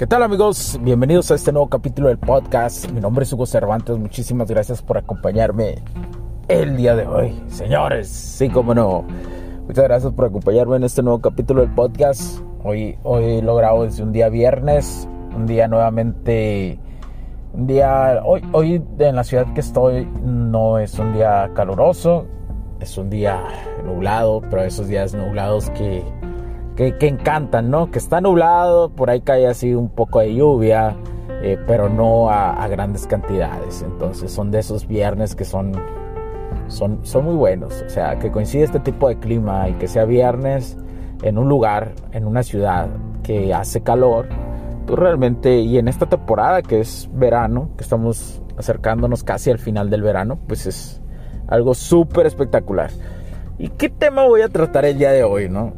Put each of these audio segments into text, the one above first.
¿Qué tal amigos? Bienvenidos a este nuevo capítulo del podcast. Mi nombre es Hugo Cervantes. Muchísimas gracias por acompañarme el día de hoy. Señores, sí, como no. Muchas gracias por acompañarme en este nuevo capítulo del podcast. Hoy, hoy lo grabo desde un día viernes, un día nuevamente, un día, hoy, hoy en la ciudad que estoy no es un día caluroso, es un día nublado, pero esos días nublados que, que, encantan, ¿no? Que está nublado, por ahí cae así un poco de lluvia, eh, pero no a, a grandes cantidades. Entonces son de esos viernes que son son, son muy buenos. O sea, que coincide este tipo de clima y que sea viernes en un lugar, en una ciudad que hace calor, tú pues realmente, y en esta temporada que es verano, que estamos acercándonos casi al final del verano, pues es algo súper espectacular. ¿Y qué tema voy a tratar el día de hoy, no?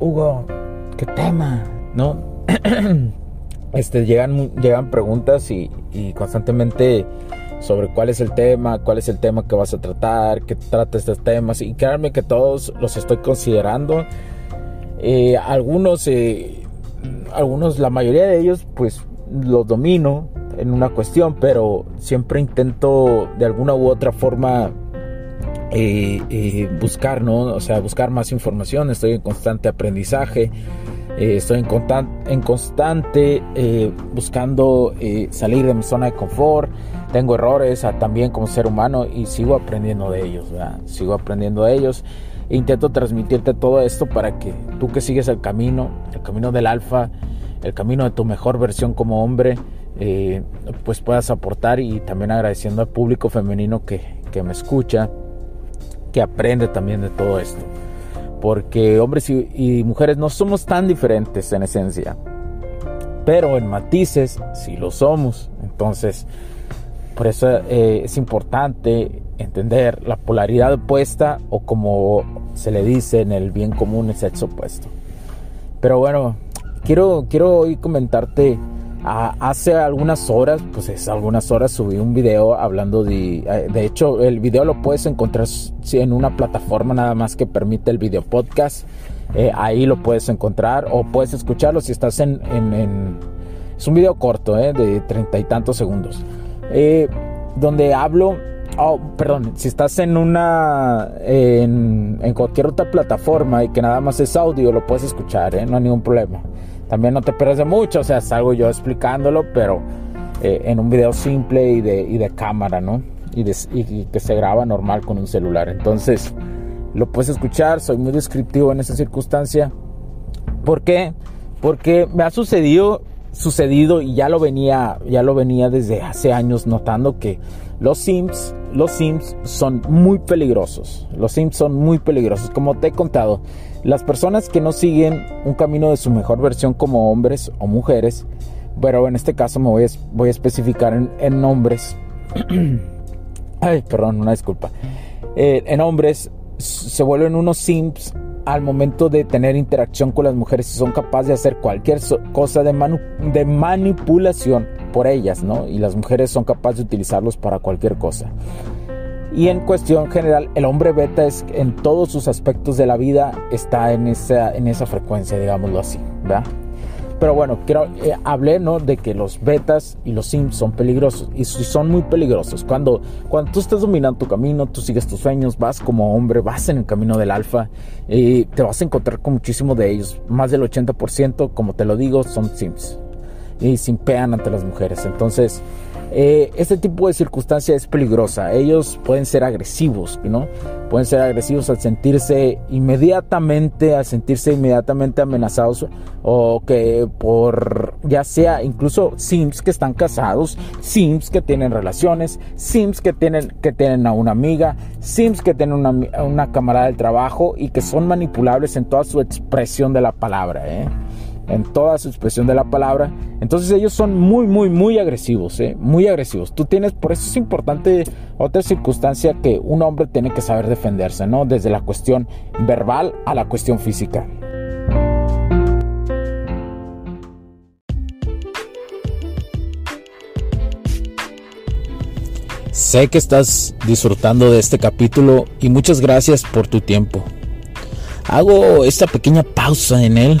Hugo, ¿qué tema? ¿No? este, llegan, llegan preguntas y, constantemente sobre cuál es el tema, cuál es el tema que vas a tratar, que trata estos temas. Y créanme que todos los estoy considerando. Eh, algunos, eh, algunos, la mayoría de ellos, pues los domino en una cuestión, pero siempre intento de alguna u otra forma eh, buscar, ¿no? O sea, buscar más información. Estoy en constante aprendizaje. estoy en, en constante buscando salir de mi zona de confort tengo errores ah, también como ser humano y sigo aprendiendo de ellos, sigo aprendiendo de ellos. Intento transmitirte todo esto para que tú que sigues el camino, el camino del alfa, el camino de tu mejor versión como hombre, eh, pues puedas aportar y también agradeciendo al público femenino que, me escucha, que aprende también de todo esto. Porque hombres y, mujeres no somos tan diferentes en esencia, pero en matices sí lo somos. Entonces, por eso eh, es importante entender la polaridad opuesta o como se le dice en el bien común el sexo opuesto. Pero bueno, quiero, quiero hoy comentarte, hace algunas horas, pues es algunas horas subí un video hablando de, eh, de hecho el video lo puedes encontrar en una plataforma nada más que permite el video podcast. Eh, ahí lo puedes encontrar o puedes escucharlo si estás en, en, es un video corto de treinta y tantos segundos eh, donde hablo, oh, perdón, si estás en una, en, cualquier otra plataforma y que nada más es audio, lo puedes escuchar, ¿eh? no hay ningún problema. También no te pierdes de mucho, o sea, salgo yo explicándolo, pero eh, en un video simple y de, y de cámara, ¿no? Y, y, que se graba normal con un celular. Entonces, lo puedes escuchar, soy muy descriptivo en esa circunstancia. ¿Por qué? Porque me ha sucedido sucedido y ya lo venía, ya lo venía desde hace años notando que los Sims, los Sims son muy peligrosos. Los Sims son muy peligrosos. Como te he contado, las personas que no siguen un camino de su mejor versión como hombres o mujeres, pero en este caso me voy a, especificar en, hombres. Ay, perdón, una disculpa. Eh, en hombres se vuelven unos Sims al momento de tener interacción con las mujeres y son capaces de hacer cualquier cosa de manipulación por ellas, ¿no? Y las mujeres son capaces de utilizarlos para cualquier cosa. Y en cuestión general, el hombre beta es en todos sus aspectos de la vida está en esa, en esa frecuencia, digámoslo así, ¿verdad? Pero bueno, quiero, eh, hablé ¿no? de que los betas y los sims son peligrosos y son muy peligrosos. Cuando, cuando tú estás dominando tu camino, tú sigues tus sueños, vas como hombre, vas en el camino del alfa y te vas a encontrar con muchísimos de ellos. Más del 80%, como te lo digo, son sims y simpean ante las mujeres. Entonces, eh, este tipo de circunstancia es peligrosa. Ellos pueden ser agresivos, ¿no? Pueden ser agresivos al sentirse inmediatamente, al sentirse inmediatamente amenazados o que por, ya sea incluso sims que están casados, sims que tienen relaciones, sims que tienen, que tienen a una amiga, sims que tienen una, una camarada del trabajo y que son manipulables en toda su expresión de la palabra, ¿eh? En toda su expresión de la palabra. Entonces ellos son muy, muy, muy agresivos, ¿eh? muy agresivos. Tú tienes, por eso es importante otra circunstancia que un hombre tiene que saber defenderse, ¿no? Desde la cuestión verbal a la cuestión física. Sé que estás disfrutando de este capítulo y muchas gracias por tu tiempo. Hago esta pequeña pausa en él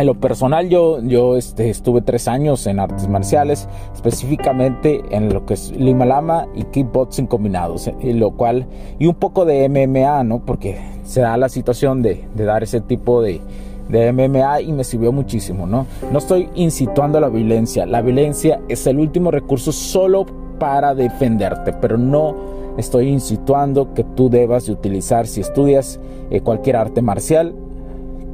En lo personal yo, yo este, estuve tres años en artes marciales, específicamente en lo que es Lima Lama y kickboxing combinados, eh, y lo cual, y un poco de MMA, ¿no? Porque se da la situación de, de dar ese tipo de, de MMA y me sirvió muchísimo, ¿no? No estoy incitando a la violencia, la violencia es el último recurso solo para defenderte, pero no estoy incitando que tú debas de utilizar si estudias eh, cualquier arte marcial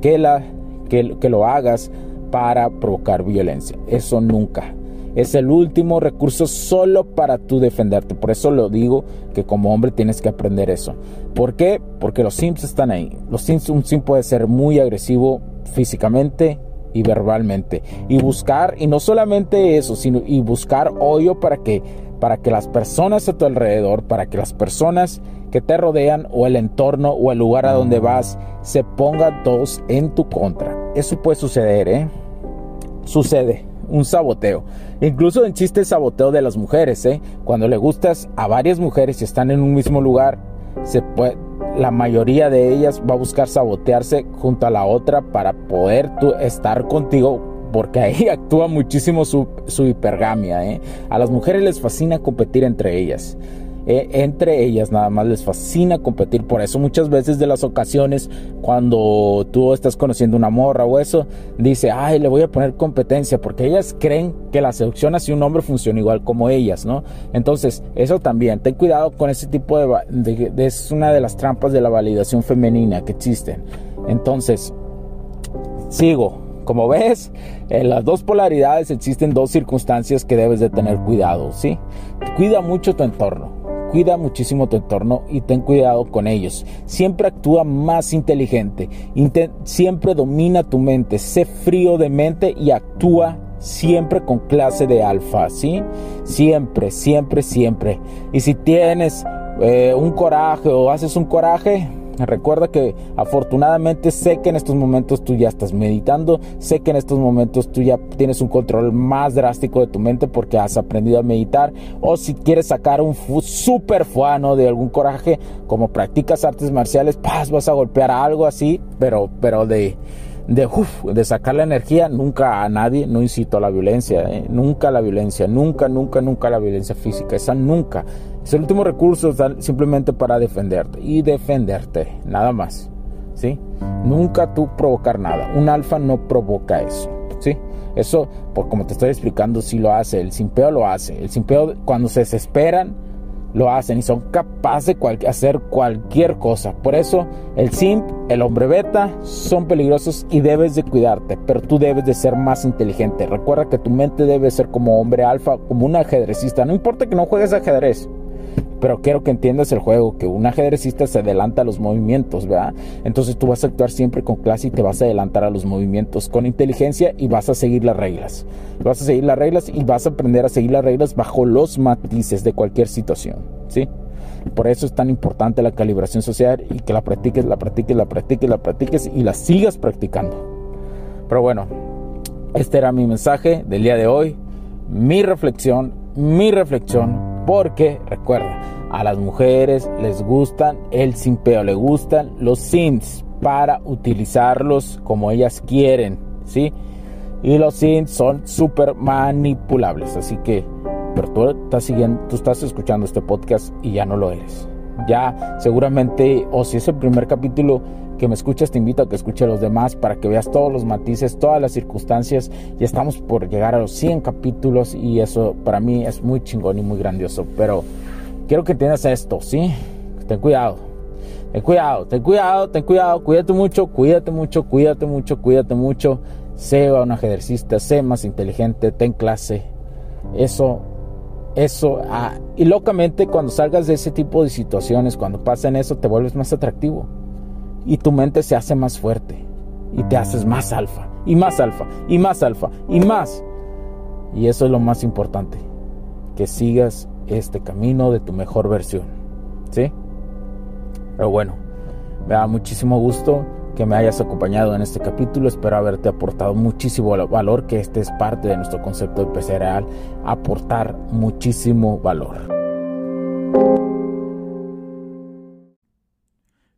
que la que, lo hagas para provocar violencia. Eso nunca. Es el último recurso solo para tú defenderte. Por eso lo digo que como hombre tienes que aprender eso. ¿Por qué? Porque los sims están ahí. Los sims, un sim puede ser muy agresivo físicamente y verbalmente. Y buscar, y no solamente eso, sino y buscar hoyo para que, para que las personas a tu alrededor, para que las personas que te rodean o el entorno o el lugar a donde vas se pongan todos en tu contra. Eso puede suceder, ¿eh? Sucede, un saboteo. Incluso en chiste saboteo de las mujeres, ¿eh? Cuando le gustas a varias mujeres y están en un mismo lugar, se puede, la mayoría de ellas va a buscar sabotearse junto a la otra para poder estar contigo porque ahí actúa muchísimo su, su hipergamia. ¿eh? A las mujeres les fascina competir entre ellas. Eh, entre ellas nada más les fascina competir. Por eso muchas veces de las ocasiones cuando tú estás conociendo una morra o eso, dice, ay, le voy a poner competencia porque ellas creen que la seducción hacia un hombre funciona igual como ellas, ¿no? Entonces, eso también, ten cuidado con ese tipo de, es una de las trampas de la validación femenina que existen. Entonces, sigo. Como ves, en las dos polaridades existen dos circunstancias que debes de tener cuidado, ¿sí? Cuida mucho tu entorno. Cuida muchísimo tu entorno y ten cuidado con ellos. Siempre actúa más inteligente. siempre domina tu mente. Sé frío de mente y actúa siempre con clase de alfa, ¿sí? Siempre, siempre, siempre. Y si tienes eh, un coraje o haces un coraje, Recuerda que afortunadamente sé que en estos momentos tú ya estás meditando, sé que en estos momentos tú ya tienes un control más drástico de tu mente porque has aprendido a meditar o si quieres sacar un super fuano de algún coraje, como practicas artes marciales, vas a golpear algo así, pero, pero de de, de sacar la energía, nunca a nadie, no incito a la violencia, ¿eh? nunca a la violencia, nunca, nunca, nunca a la violencia física, esa nunca. Es el último recurso simplemente para defenderte y defenderte, nada más. ¿sí? Nunca tú provocar nada. Un alfa no provoca eso. ¿sí? Eso, por como te estoy explicando, sí lo hace. El simpeo lo hace. El simpeo, cuando se desesperan, lo hacen y son capaces de hacer cualquier cosa. Por eso el simp, el hombre beta son peligrosos y debes de cuidarte, pero tú debes de ser más inteligente. Recuerda que tu mente debe ser como hombre alfa, como un ajedrecista. No importa que no juegues ajedrez, Pero quiero que entiendas el juego, que un ajedrecista se adelanta a los movimientos, ¿verdad? Entonces tú vas a actuar siempre con clase y te vas a adelantar a los movimientos con inteligencia y vas a seguir las reglas. Vas a seguir las reglas y vas a aprender a seguir las reglas bajo los matices de cualquier situación, ¿sí? Por eso es tan importante la calibración social y que la practiques, la practiques, la practiques, la practiques y la sigas practicando. Pero bueno, este era mi mensaje del día de hoy, mi reflexión, mi reflexión, porque recuerda, a las mujeres les gustan el simpeo, les gustan los sims para utilizarlos como ellas quieren, ¿sí? Y los sims son súper manipulables, así que pero tú estás siguiendo, tú estás escuchando este podcast y ya no lo eres. Ya seguramente, o si es el primer capítulo que me escuchas, te invito a que escuche los demás para que veas todos los matices, todas las circunstancias. Ya estamos por llegar a los 100 capítulos y eso para mí es muy chingón y muy grandioso. Pero quiero que entiendas esto, ¿sí? Ten cuidado. Ten cuidado, ten cuidado, ten cuidado, cuídate mucho, cuídate mucho, cuídate mucho, cuídate mucho. Sé un ajedrecista, sé más inteligente, ten clase. Eso eso, ah, y locamente cuando salgas de ese tipo de situaciones, cuando pasen eso, te vuelves más atractivo. Y tu mente se hace más fuerte. Y te haces más alfa, y más alfa, y más alfa, y más. Y eso es lo más importante. Que sigas este camino de tu mejor versión. ¿Sí? Pero bueno, me da muchísimo gusto que me hayas acompañado en este capítulo. Espero haberte aportado muchísimo valor, que este es parte de nuestro concepto de PC Real, aportar muchísimo valor.